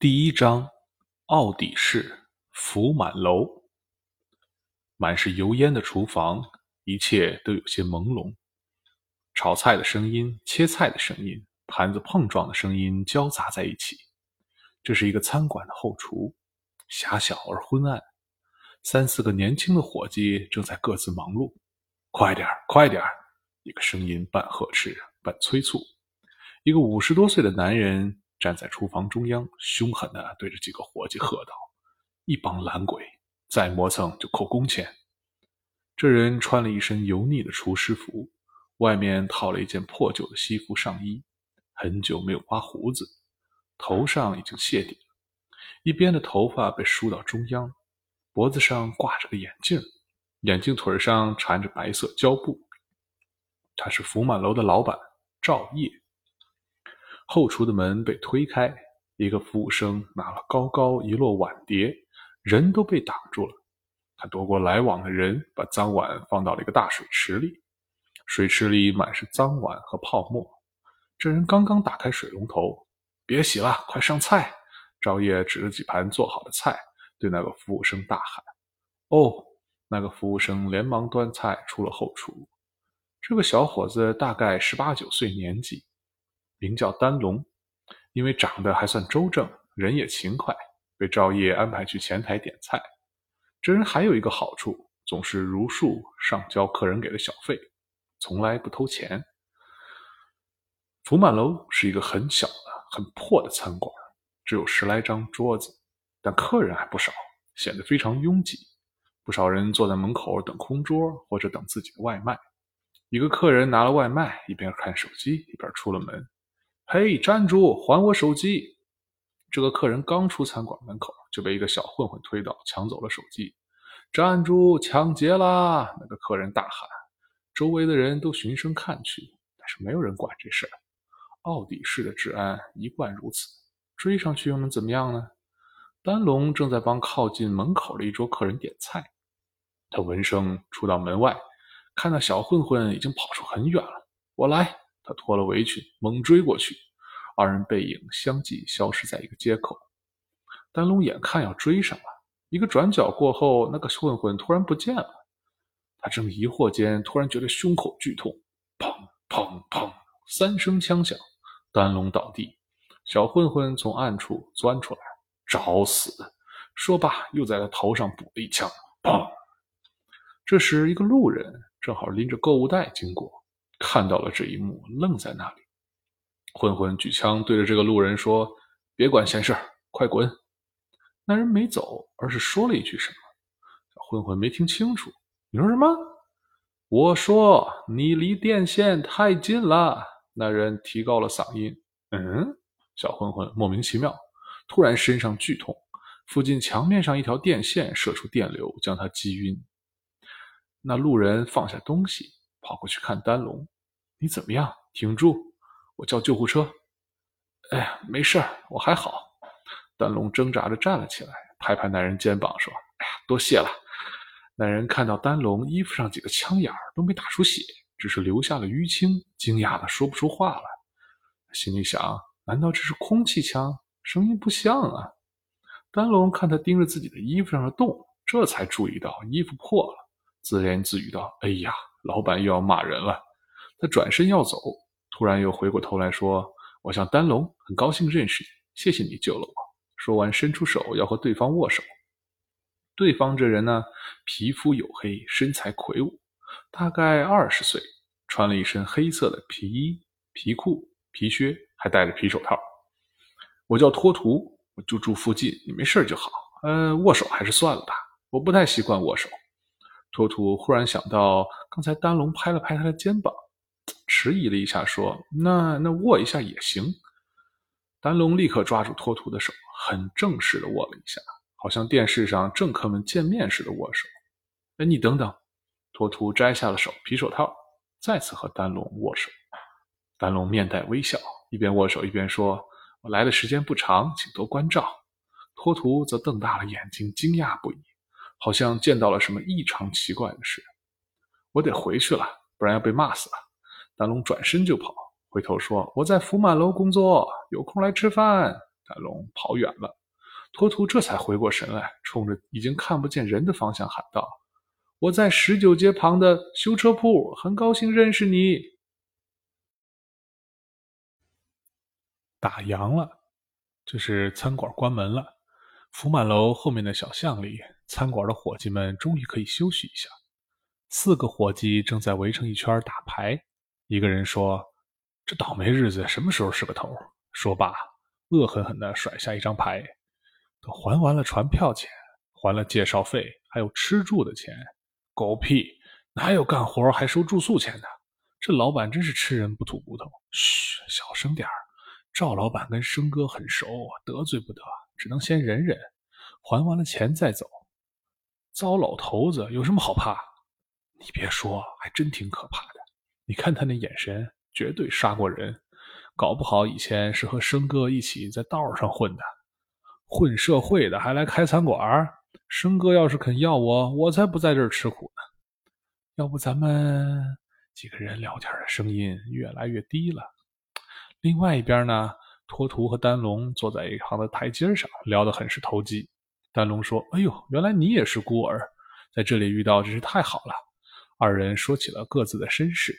第一章，奥底氏福满楼。满是油烟的厨房，一切都有些朦胧。炒菜的声音、切菜的声音、盘子碰撞的声音交杂在一起。这是一个餐馆的后厨，狭小而昏暗。三四个年轻的伙计正在各自忙碌。快点儿，快点儿！一个声音半呵斥，半催促。一个五十多岁的男人站在厨房中央，凶狠地对着几个伙计喝道：“一帮懒鬼，再磨蹭就扣工钱。”这人穿了一身油腻的厨师服，外面套了一件破旧的西服上衣，很久没有刮胡子，头上已经谢顶，一边的头发被梳到中央，脖子上挂着个眼镜，眼镜腿上缠着白色胶布。他是福满楼的老板赵烨。后厨的门被推开，一个服务生拿了高高一摞碗碟，人都被挡住了。他躲过来往的人，把脏碗放到了一个大水池里，水池里满是脏碗和泡沫。这人刚刚打开水龙头，别洗了，快上菜！赵烨指着几盘做好的菜，对那个服务生大喊：“哦！”那个服务生连忙端菜出了后厨。这个小伙子大概十八九岁年纪。名叫丹龙，因为长得还算周正，人也勤快，被赵烨安排去前台点菜。这人还有一个好处，总是如数上交客人给的小费，从来不偷钱。福满楼是一个很小的、很破的餐馆，只有十来张桌子，但客人还不少，显得非常拥挤。不少人坐在门口等空桌，或者等自己的外卖。一个客人拿了外卖，一边看手机，一边出了门。嘿，站住！还我手机！这个客人刚出餐馆门口，就被一个小混混推倒，抢走了手机。站住！抢劫啦！那个客人大喊。周围的人都循声看去，但是没有人管这事儿。奥迪市的治安一贯如此，追上去又能怎么样呢？丹龙正在帮靠近门口的一桌客人点菜，他闻声出到门外，看到小混混已经跑出很远了。我来。他脱了围裙，猛追过去，二人背影相继消失在一个街口。丹龙眼看要追上了，一个转角过后，那个混混突然不见了。他正疑惑间，突然觉得胸口剧痛，砰砰砰，三声枪响，丹龙倒地。小混混从暗处钻出来，找死！说罢，又在他头上补了一枪，砰！这时，一个路人正好拎着购物袋经过。看到了这一幕，愣在那里。混混举枪对着这个路人说：“别管闲事，快滚！”那人没走，而是说了一句什么。小混混没听清楚。你说什么？我说你离电线太近了。那人提高了嗓音。嗯，小混混莫名其妙，突然身上剧痛，附近墙面上一条电线射出电流，将他击晕。那路人放下东西。跑过去看丹龙，你怎么样？挺住，我叫救护车。哎呀，没事儿，我还好。丹龙挣扎着站了起来，拍拍那人肩膀说：“哎呀，多谢了。”那人看到丹龙衣服上几个枪眼儿都没打出血，只是留下了淤青，惊讶的说不出话来。心里想：难道这是空气枪？声音不像啊。丹龙看他盯着自己的衣服上的洞，这才注意到衣服破了，自言自语道：“哎呀。”老板又要骂人了，他转身要走，突然又回过头来说：“我叫丹龙，很高兴认识你，谢谢你救了我。”说完，伸出手要和对方握手。对方这人呢，皮肤黝黑，身材魁梧，大概二十岁，穿了一身黑色的皮衣、皮裤、皮靴，还戴着皮手套。我叫托图，我就住附近，你没事就好。呃，握手还是算了吧，我不太习惯握手。托图忽然想到，刚才丹龙拍了拍他的肩膀，迟疑了一下，说：“那那握一下也行。”丹龙立刻抓住托图的手，很正式的握了一下，好像电视上政客们见面似的握手。哎，你等等！托图摘下了手皮手套，再次和丹龙握手。丹龙面带微笑，一边握手一边说：“我来的时间不长，请多关照。”托图则瞪大了眼睛，惊讶不已。好像见到了什么异常奇怪的事，我得回去了，不然要被骂死了。丹龙转身就跑，回头说：“我在福满楼工作，有空来吃饭。”丹龙跑远了。托图这才回过神来，冲着已经看不见人的方向喊道：“我在十九街旁的修车铺，很高兴认识你。”打烊了，就是餐馆关门了。福满楼后面的小巷里，餐馆的伙计们终于可以休息一下。四个伙计正在围成一圈打牌。一个人说：“这倒霉日子什么时候是个头？”说罢，恶狠狠地甩下一张牌。都还完了船票钱，还了介绍费，还有吃住的钱。狗屁，哪有干活还收住宿钱的？这老板真是吃人不吐骨头。嘘，小声点儿。赵老板跟生哥很熟，得罪不得，只能先忍忍，还完了钱再走。糟老头子有什么好怕？你别说，还真挺可怕的。你看他那眼神，绝对杀过人。搞不好以前是和生哥一起在道上混的。混社会的还来开餐馆生哥要是肯要我，我才不在这儿吃苦呢。要不咱们几个人聊天的声音越来越低了。另外一边呢，托图和丹龙坐在一旁的台阶上，聊得很是投机。丹龙说：“哎呦，原来你也是孤儿，在这里遇到真是太好了。”二人说起了各自的身世。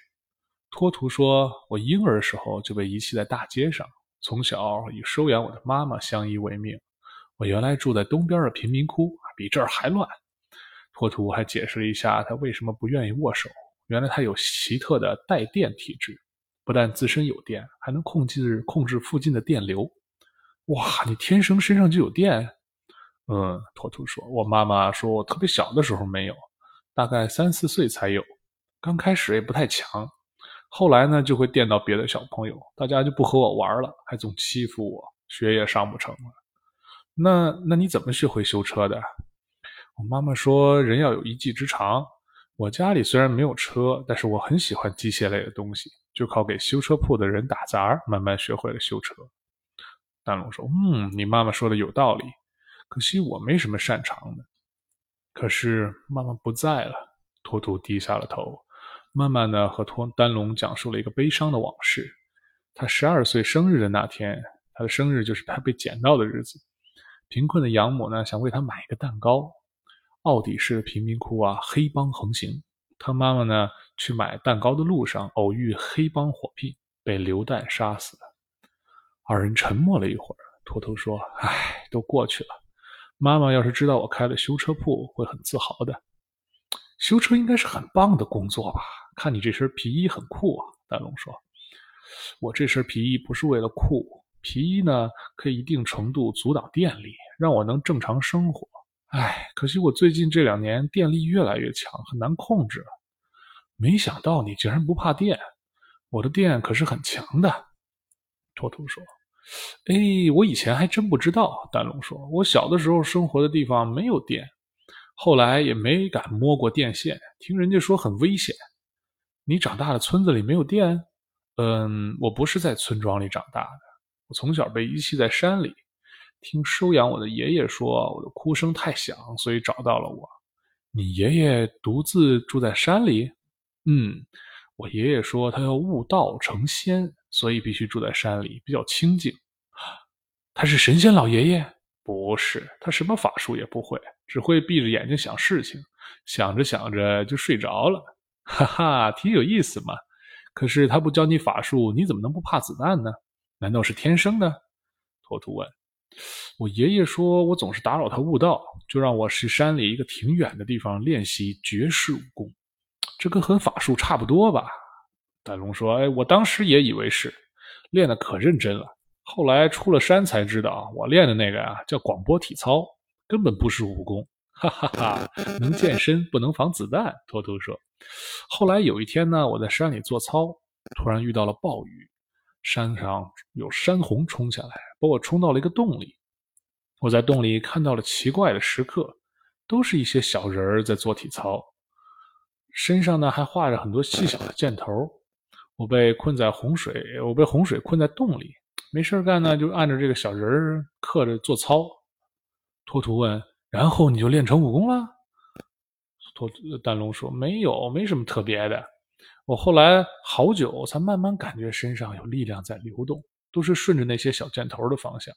托图说：“我婴儿时候就被遗弃在大街上，从小以收养我的妈妈相依为命。”我原来住在东边的贫民窟，比这儿还乱。托图还解释了一下他为什么不愿意握手。原来他有奇特的带电体质，不但自身有电，还能控制控制附近的电流。哇，你天生身上就有电？嗯，托图说，我妈妈说我特别小的时候没有，大概三四岁才有。刚开始也不太强，后来呢就会电到别的小朋友，大家就不和我玩了，还总欺负我，学也上不成了。那那你怎么学会修车的？我妈妈说，人要有一技之长。我家里虽然没有车，但是我很喜欢机械类的东西，就靠给修车铺的人打杂，慢慢学会了修车。丹龙说：“嗯，你妈妈说的有道理，可惜我没什么擅长的。”可是妈妈不在了。托图低下了头，慢慢的和托丹龙讲述了一个悲伤的往事。他十二岁生日的那天，他的生日就是他被捡到的日子。贫困的养母呢，想为他买一个蛋糕。奥底市的贫民窟啊，黑帮横行。他妈妈呢，去买蛋糕的路上偶遇黑帮火拼，被流弹杀死了。二人沉默了一会儿，托托说：“唉，都过去了。妈妈要是知道我开了修车铺，会很自豪的。修车应该是很棒的工作吧？看你这身皮衣很酷啊。”丹龙说：“我这身皮衣不是为了酷。”皮衣呢，可以一定程度阻挡电力，让我能正常生活。唉，可惜我最近这两年电力越来越强，很难控制。没想到你竟然不怕电，我的电可是很强的。托图说：“哎，我以前还真不知道。”丹龙说：“我小的时候生活的地方没有电，后来也没敢摸过电线，听人家说很危险。你长大的村子里没有电？嗯，我不是在村庄里长大的。”我从小被遗弃在山里，听收养我的爷爷说，我的哭声太响，所以找到了我。你爷爷独自住在山里？嗯，我爷爷说他要悟道成仙，所以必须住在山里，比较清静。他是神仙老爷爷？不是，他什么法术也不会，只会闭着眼睛想事情，想着想着就睡着了。哈哈，挺有意思嘛。可是他不教你法术，你怎么能不怕子弹呢？难道是天生的？托图问。我爷爷说我总是打扰他悟道，就让我去山里一个挺远的地方练习绝世武功。这跟和法术差不多吧？大龙说：“哎，我当时也以为是，练的可认真了。后来出了山才知道，我练的那个啊叫广播体操，根本不是武功。哈哈哈，能健身不能防子弹。”托托说。后来有一天呢，我在山里做操，突然遇到了暴雨。山上有山洪冲下来，把我冲到了一个洞里。我在洞里看到了奇怪的石刻，都是一些小人儿在做体操，身上呢还画着很多细小的箭头。我被困在洪水，我被洪水困在洞里，没事干呢，就按着这个小人儿刻着做操。托图问：“然后你就练成武功了？”托丹龙说：“没有，没什么特别的。”我后来好久才慢慢感觉身上有力量在流动，都是顺着那些小箭头的方向。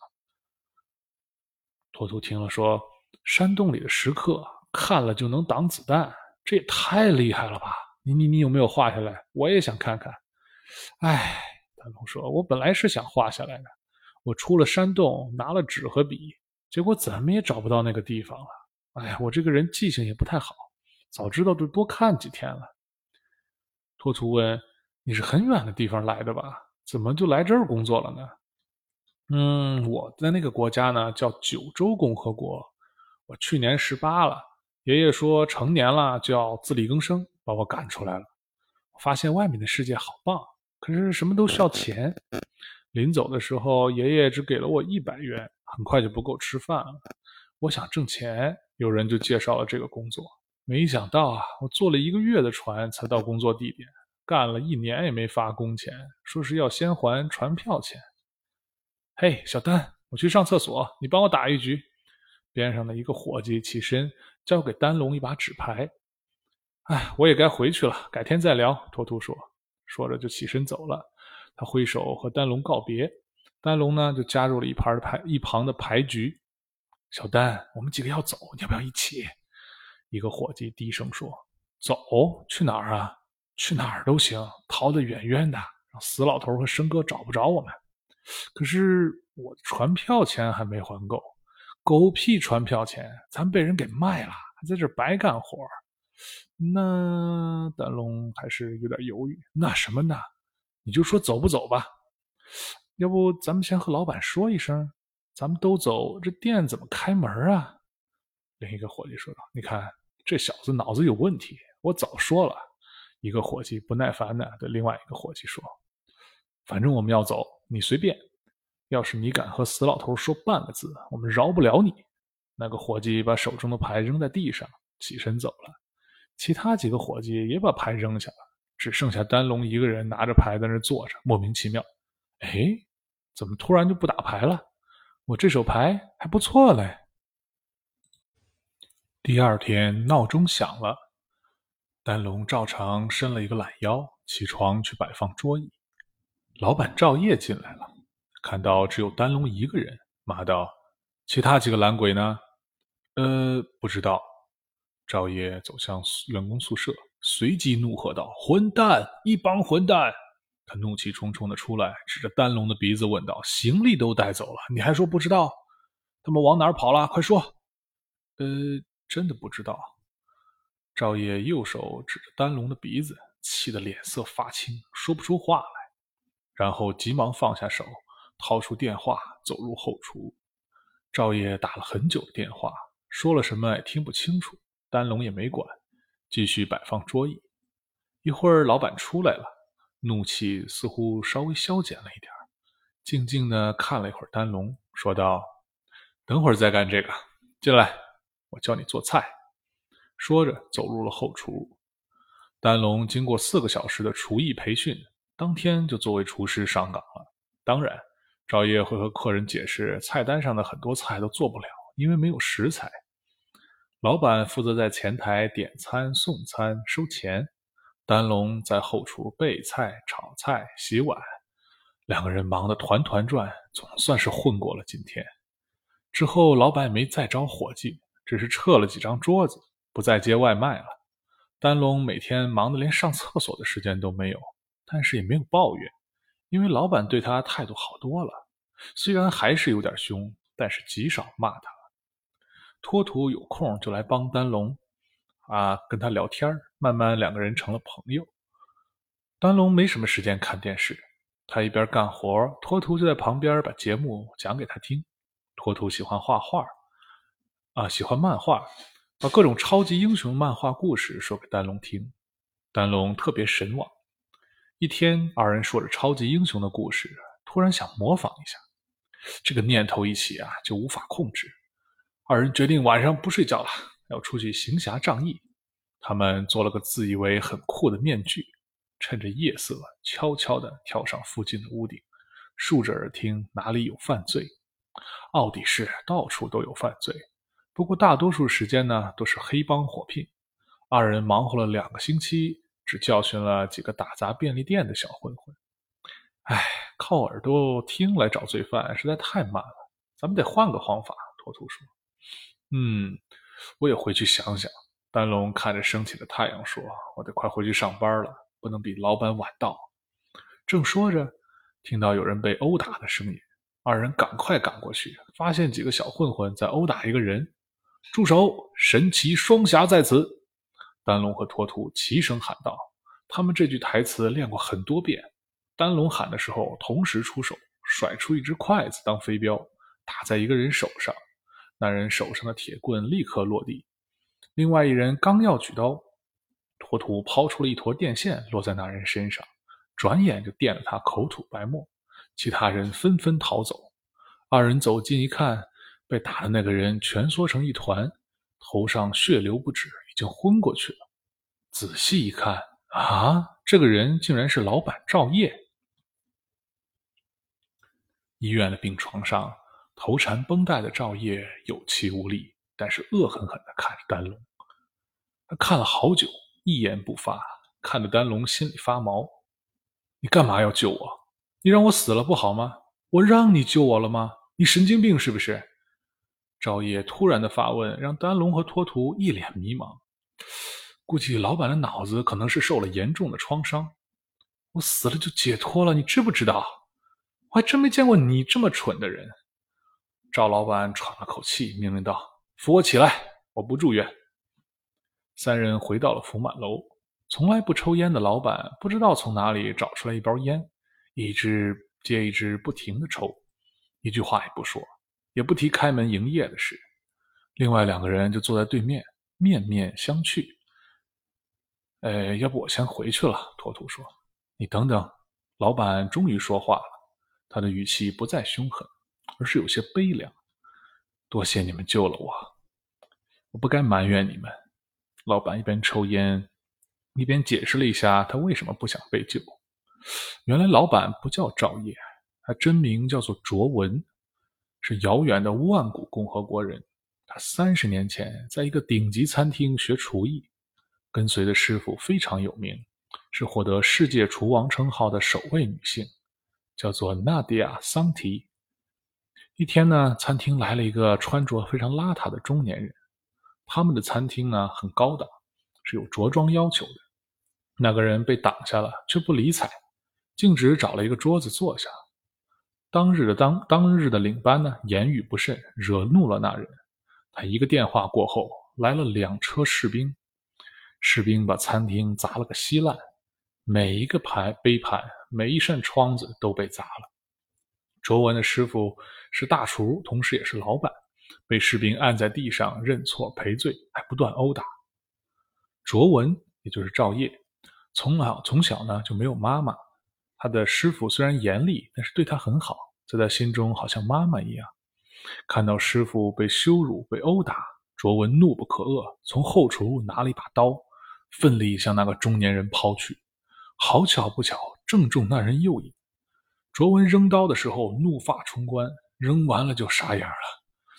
托图听了说：“山洞里的石刻看了就能挡子弹，这也太厉害了吧！你你你有没有画下来？我也想看看。”哎，丹龙说：“我本来是想画下来的，我出了山洞，拿了纸和笔，结果怎么也找不到那个地方了。哎呀，我这个人记性也不太好，早知道就多看几天了。”托图问：“你是很远的地方来的吧？怎么就来这儿工作了呢？”嗯，我在那个国家呢，叫九州共和国。我去年十八了，爷爷说成年了就要自力更生，把我赶出来了。我发现外面的世界好棒，可是什么都需要钱。临走的时候，爷爷只给了我一百元，很快就不够吃饭了。我想挣钱，有人就介绍了这个工作。没想到啊，我坐了一个月的船才到工作地点，干了一年也没发工钱，说是要先还船票钱。嘿，小丹，我去上厕所，你帮我打一局。边上的一个伙计起身，交给丹龙一把纸牌。哎，我也该回去了，改天再聊。托图说，说着就起身走了。他挥手和丹龙告别，丹龙呢就加入了一盘牌一旁的牌局。小丹，我们几个要走，你要不要一起？一个伙计低声说：“走去哪儿啊？去哪儿都行，逃得远远的，让死老头和生哥找不着我们。”可是我船票钱还没还够，狗屁船票钱，咱被人给卖了，还在这白干活。那丹龙还是有点犹豫。那什么呢？你就说走不走吧。要不咱们先和老板说一声，咱们都走，这店怎么开门啊？另一个伙计说道：“你看这小子脑子有问题，我早说了。”一个伙计不耐烦的对另外一个伙计说：“反正我们要走。”你随便，要是你敢和死老头说半个字，我们饶不了你。那个伙计把手中的牌扔在地上，起身走了。其他几个伙计也把牌扔下了，只剩下丹龙一个人拿着牌在那坐着，莫名其妙。哎，怎么突然就不打牌了？我这手牌还不错嘞。第二天闹钟响了，丹龙照常伸了一个懒腰，起床去摆放桌椅。老板赵烨进来了，看到只有丹龙一个人，骂道：“其他几个懒鬼呢？”“呃，不知道。”赵烨走向员工宿舍，随即怒喝道：“混蛋！一帮混蛋！”他怒气冲冲的出来，指着丹龙的鼻子问道：“行李都带走了，你还说不知道？他们往哪儿跑了？快说！”“呃，真的不知道。”赵烨右手指着丹龙的鼻子，气得脸色发青，说不出话来。然后急忙放下手，掏出电话，走入后厨。赵烨打了很久的电话，说了什么也听不清楚。丹龙也没管，继续摆放桌椅。一会儿，老板出来了，怒气似乎稍微消减了一点，静静地看了一会儿丹龙，说道：“等会儿再干这个，进来，我教你做菜。”说着，走入了后厨。丹龙经过四个小时的厨艺培训。当天就作为厨师上岗了。当然，赵烨会和客人解释，菜单上的很多菜都做不了，因为没有食材。老板负责在前台点餐、送餐、收钱，丹龙在后厨备菜、炒菜、洗碗，两个人忙得团团转，总算是混过了今天。之后，老板也没再招伙计，只是撤了几张桌子，不再接外卖了。丹龙每天忙得连上厕所的时间都没有。但是也没有抱怨，因为老板对他态度好多了。虽然还是有点凶，但是极少骂他。托图有空就来帮丹龙，啊，跟他聊天慢慢两个人成了朋友。丹龙没什么时间看电视，他一边干活，托图就在旁边把节目讲给他听。托图喜欢画画，啊，喜欢漫画，把各种超级英雄漫画故事说给丹龙听。丹龙特别神往。一天，二人说着超级英雄的故事，突然想模仿一下。这个念头一起啊，就无法控制。二人决定晚上不睡觉了，要出去行侠仗义。他们做了个自以为很酷的面具，趁着夜色，悄悄地跳上附近的屋顶，竖着耳听哪里有犯罪。奥迪市到处都有犯罪，不过大多数时间呢，都是黑帮火拼。二人忙活了两个星期。只教训了几个打砸便利店的小混混。哎，靠耳朵听来找罪犯实在太慢了，咱们得换个方法，托图说：“嗯，我也回去想想。”丹龙看着升起的太阳说：“我得快回去上班了，不能比老板晚到。”正说着，听到有人被殴打的声音，二人赶快赶过去，发现几个小混混在殴打一个人。住手！神奇双侠在此！丹龙和托图齐声喊道。他们这句台词练过很多遍。丹龙喊的时候，同时出手，甩出一只筷子当飞镖，打在一个人手上，那人手上的铁棍立刻落地。另外一人刚要举刀，托图抛出了一坨电线，落在那人身上，转眼就电了他口吐白沫。其他人纷纷逃走。二人走近一看，被打的那个人蜷缩成一团，头上血流不止，已经昏过去了。仔细一看，啊，这个人竟然是老板赵烨。医院的病床上，头缠绷带的赵烨有气无力，但是恶狠狠地看着丹龙。他看了好久，一言不发，看得丹龙心里发毛。你干嘛要救我？你让我死了不好吗？我让你救我了吗？你神经病是不是？赵烨突然的发问，让丹龙和托图一脸迷茫。估计老板的脑子可能是受了严重的创伤。我死了就解脱了，你知不知道？我还真没见过你这么蠢的人。赵老板喘了口气，命令道：“扶我起来，我不住院。”三人回到了福满楼。从来不抽烟的老板不知道从哪里找出来一包烟，一支接一支不停的抽，一句话也不说，也不提开门营业的事。另外两个人就坐在对面，面面相觑。呃，要不我先回去了。托图说：“你等等。”老板终于说话了，他的语气不再凶狠，而是有些悲凉。多谢你们救了我，我不该埋怨你们。老板一边抽烟，一边解释了一下他为什么不想被救。原来老板不叫赵烨，他真名叫做卓文，是遥远的万古共和国人。他三十年前在一个顶级餐厅学厨艺。跟随的师傅非常有名，是获得世界厨王称号的首位女性，叫做纳迪亚·桑提。一天呢，餐厅来了一个穿着非常邋遢的中年人。他们的餐厅呢很高档，是有着装要求的。那个人被挡下了，却不理睬，径直找了一个桌子坐下。当日的当当日的领班呢言语不慎，惹怒了那人。他一个电话过后，来了两车士兵。士兵把餐厅砸了个稀烂，每一个盘、杯盘、每一扇窗子都被砸了。卓文的师傅是大厨，同时也是老板，被士兵按在地上认错赔罪，还不断殴打。卓文也就是赵烨，从小从小呢就没有妈妈，他的师傅虽然严厉，但是对他很好，在他心中好像妈妈一样。看到师傅被羞辱、被殴打，卓文怒不可遏，从后厨拿了一把刀。奋力向那个中年人抛去，好巧不巧，正中那人右眼。卓文扔刀的时候，怒发冲冠，扔完了就傻眼了。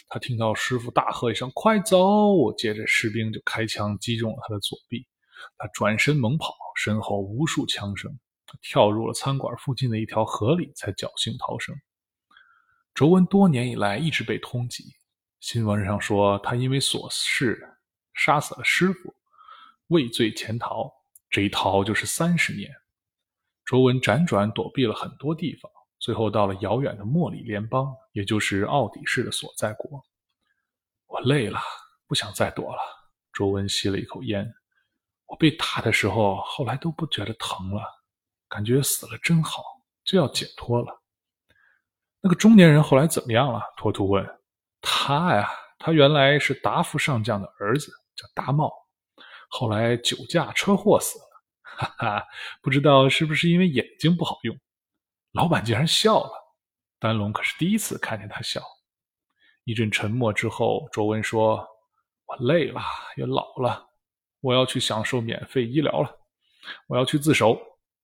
他听到师傅大喝一声“快走”，接着士兵就开枪击中了他的左臂。他转身猛跑，身后无数枪声，他跳入了餐馆附近的一条河里，才侥幸逃生。卓文多年以来一直被通缉，新闻上说他因为琐事杀死了师傅。畏罪潜逃，这一逃就是三十年。卓文辗转躲避了很多地方，最后到了遥远的莫里联邦，也就是奥底市的所在国。我累了，不想再躲了。卓文吸了一口烟。我被打的时候，后来都不觉得疼了，感觉死了真好，就要解脱了。那个中年人后来怎么样了？托图问。他呀，他原来是达夫上将的儿子，叫达茂。后来酒驾车祸死了，哈哈，不知道是不是因为眼睛不好用。老板竟然笑了，丹龙可是第一次看见他笑。一阵沉默之后，卓文说：“我累了，也老了，我要去享受免费医疗了，我要去自首。”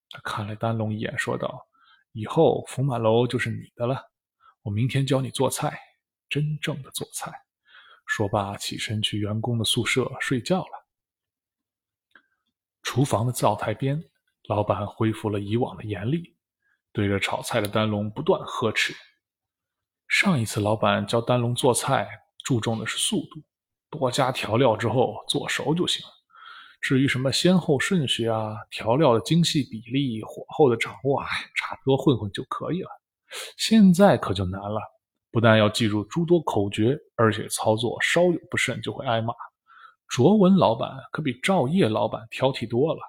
他看了丹龙一眼，说道：“以后福满楼就是你的了，我明天教你做菜，真正的做菜。”说罢，起身去员工的宿舍睡觉了。厨房的灶台边，老板恢复了以往的严厉，对着炒菜的丹龙不断呵斥。上一次老板教丹龙做菜，注重的是速度，多加调料之后做熟就行。至于什么先后顺序啊，调料的精细比例、火候的掌握，哎，差不多混混就可以了。现在可就难了，不但要记住诸多口诀，而且操作稍有不慎就会挨骂。卓文老板可比赵烨老板挑剔多了，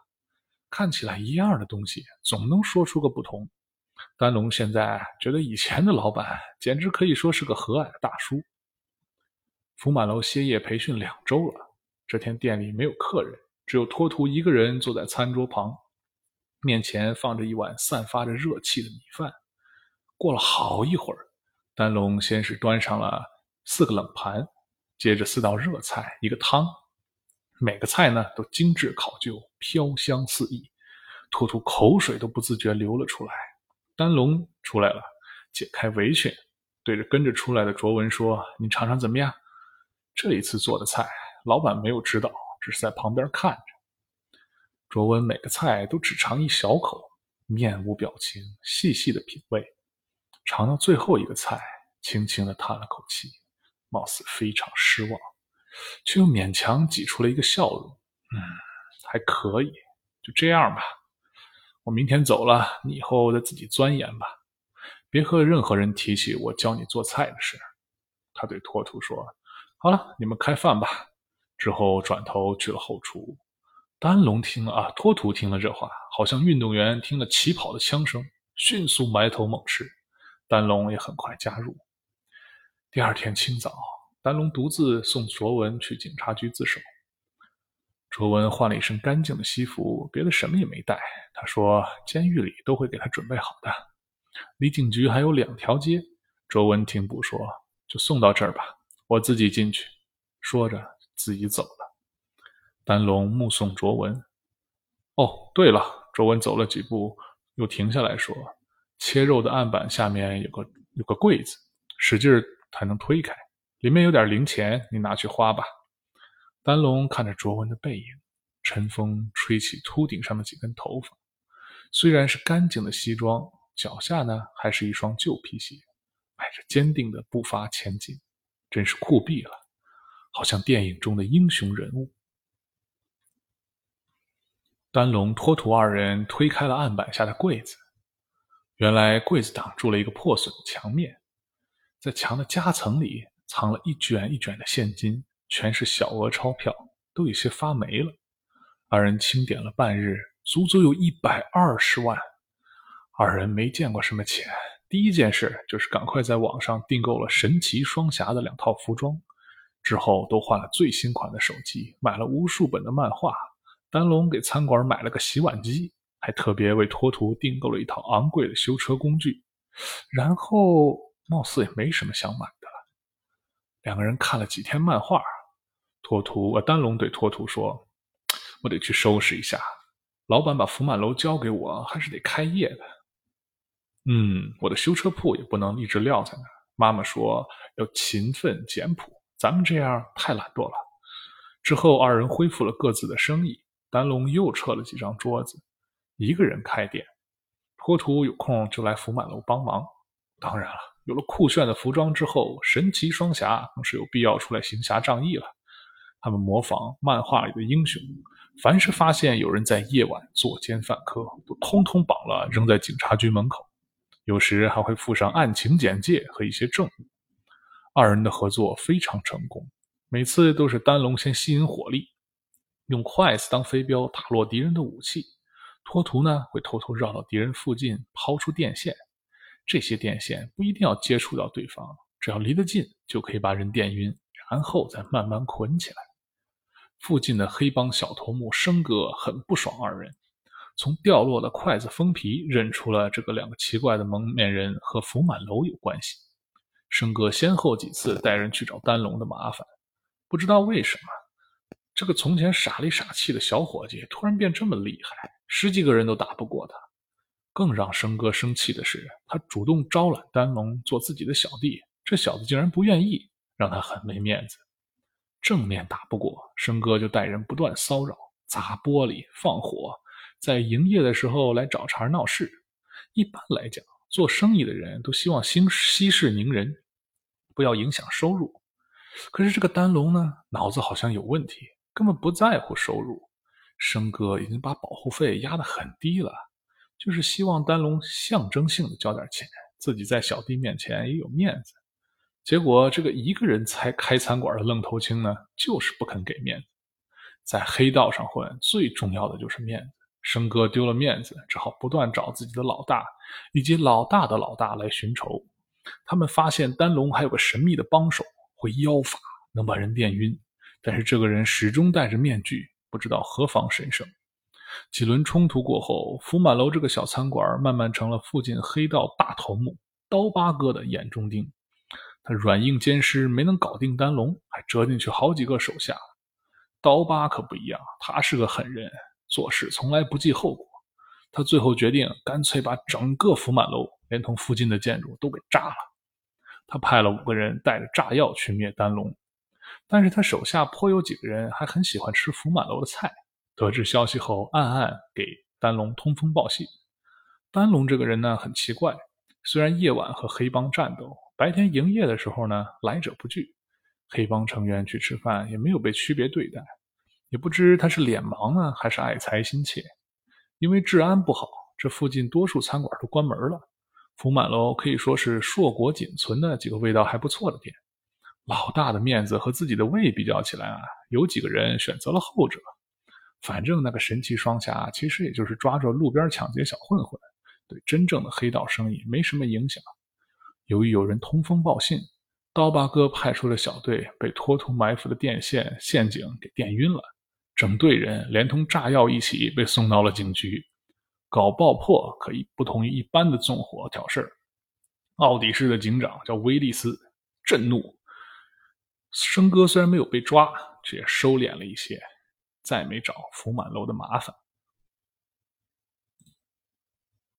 看起来一样的东西，总能说出个不同。丹龙现在觉得以前的老板简直可以说是个和蔼的大叔。福满楼歇业培训两周了，这天店里没有客人，只有托图一个人坐在餐桌旁，面前放着一碗散发着热气的米饭。过了好一会儿，丹龙先是端上了四个冷盘，接着四道热菜，一个汤。每个菜呢都精致考究，飘香四溢，托图口水都不自觉流了出来。丹龙出来了，解开围裙，对着跟着出来的卓文说：“你尝尝怎么样？这一次做的菜，老板没有指导，只是在旁边看着。”卓文每个菜都只尝一小口，面无表情，细细的品味。尝到最后一个菜，轻轻的叹了口气，貌似非常失望。却又勉强挤出了一个笑容。嗯，还可以，就这样吧。我明天走了，你以后再自己钻研吧，别和任何人提起我教你做菜的事。他对托图说：“好了，你们开饭吧。”之后转头去了后厨。丹龙听了啊，托图听了这话，好像运动员听了起跑的枪声，迅速埋头猛吃。丹龙也很快加入。第二天清早。丹龙独自送卓文去警察局自首。卓文换了一身干净的西服，别的什么也没带。他说：“监狱里都会给他准备好的，离警局还有两条街。”卓文听补说：“就送到这儿吧，我自己进去。”说着自己走了。丹龙目送卓文。哦，对了，卓文走了几步，又停下来说：“切肉的案板下面有个有个柜子，使劲才能推开。”里面有点零钱，你拿去花吧。丹龙看着卓文的背影，晨风吹起秃顶上的几根头发。虽然是干净的西装，脚下呢还是一双旧皮鞋，迈着坚定的步伐前进，真是酷毙了，好像电影中的英雄人物。丹龙、托图二人推开了案板下的柜子，原来柜子挡住了一个破损的墙面，在墙的夹层里。藏了一卷一卷的现金，全是小额钞票，都有些发霉了。二人清点了半日，足足有一百二十万。二人没见过什么钱，第一件事就是赶快在网上订购了神奇双侠的两套服装，之后都换了最新款的手机，买了无数本的漫画。丹龙给餐馆买了个洗碗机，还特别为托图订购了一套昂贵的修车工具。然后，貌似也没什么想买。两个人看了几天漫画，托图呃丹龙对托图说：“我得去收拾一下，老板把福满楼交给我，还是得开业的。嗯，我的修车铺也不能一直撂在那儿。妈妈说要勤奋简朴，咱们这样太懒惰了。”之后，二人恢复了各自的生意。丹龙又撤了几张桌子，一个人开店。托图有空就来福满楼帮忙。当然了。有了酷炫的服装之后，神奇双侠更是有必要出来行侠仗义了。他们模仿漫画里的英雄，凡是发现有人在夜晚作奸犯科，都通通绑了扔在警察局门口。有时还会附上案情简介和一些证物。二人的合作非常成功，每次都是丹龙先吸引火力，用筷子当飞镖打落敌人的武器，托图呢会偷偷绕到敌人附近抛出电线。这些电线不一定要接触到对方，只要离得近就可以把人电晕，然后再慢慢捆起来。附近的黑帮小头目生哥很不爽二人，从掉落的筷子封皮认出了这个两个奇怪的蒙面人和福满楼有关系。生哥先后几次带人去找丹龙的麻烦，不知道为什么，这个从前傻里傻气的小伙计突然变这么厉害，十几个人都打不过他。更让生哥生气的是，他主动招揽丹龙做自己的小弟，这小子竟然不愿意，让他很没面子。正面打不过，生哥就带人不断骚扰、砸玻璃、放火，在营业的时候来找茬闹事。一般来讲，做生意的人都希望息息事宁人，不要影响收入。可是这个丹龙呢，脑子好像有问题，根本不在乎收入。生哥已经把保护费压得很低了，就是希望丹龙象征性的交点钱，自己在小弟面前也有面子。结果这个一个人才开餐馆的愣头青呢，就是不肯给面子。在黑道上混，最重要的就是面子。生哥丢了面子，只好不断找自己的老大以及老大的老大来寻仇。他们发现丹龙还有个神秘的帮手，会妖法，能把人电晕。但是这个人始终戴着面具。不知道何方神圣。几轮冲突过后，福满楼这个小餐馆慢慢成了附近黑道大头目刀疤哥的眼中钉。他软硬兼施，没能搞定丹龙，还折进去好几个手下。刀疤可不一样，他是个狠人，做事从来不计后果。他最后决定，干脆把整个福满楼连同附近的建筑都给炸了。他派了五个人带着炸药去灭丹龙。但是他手下颇有几个人还很喜欢吃福满楼的菜，得知消息后，暗暗给丹龙通风报信。丹龙这个人呢，很奇怪，虽然夜晚和黑帮战斗，白天营业的时候呢，来者不拒。黑帮成员去吃饭也没有被区别对待，也不知他是脸盲呢，还是爱财心切。因为治安不好，这附近多数餐馆都关门了。福满楼可以说是硕果仅存的几个味道还不错的店。老大的面子和自己的胃比较起来啊，有几个人选择了后者。反正那个神奇双侠其实也就是抓着路边抢劫小混混，对真正的黑道生意没什么影响。由于有人通风报信，刀疤哥派出的小队被拖土埋伏的电线陷阱给电晕了，整队人连同炸药一起被送到了警局。搞爆破可以不同于一般的纵火挑事儿。奥迪市的警长叫威利斯，震怒。生哥虽然没有被抓，却也收敛了一些，再没找福满楼的麻烦。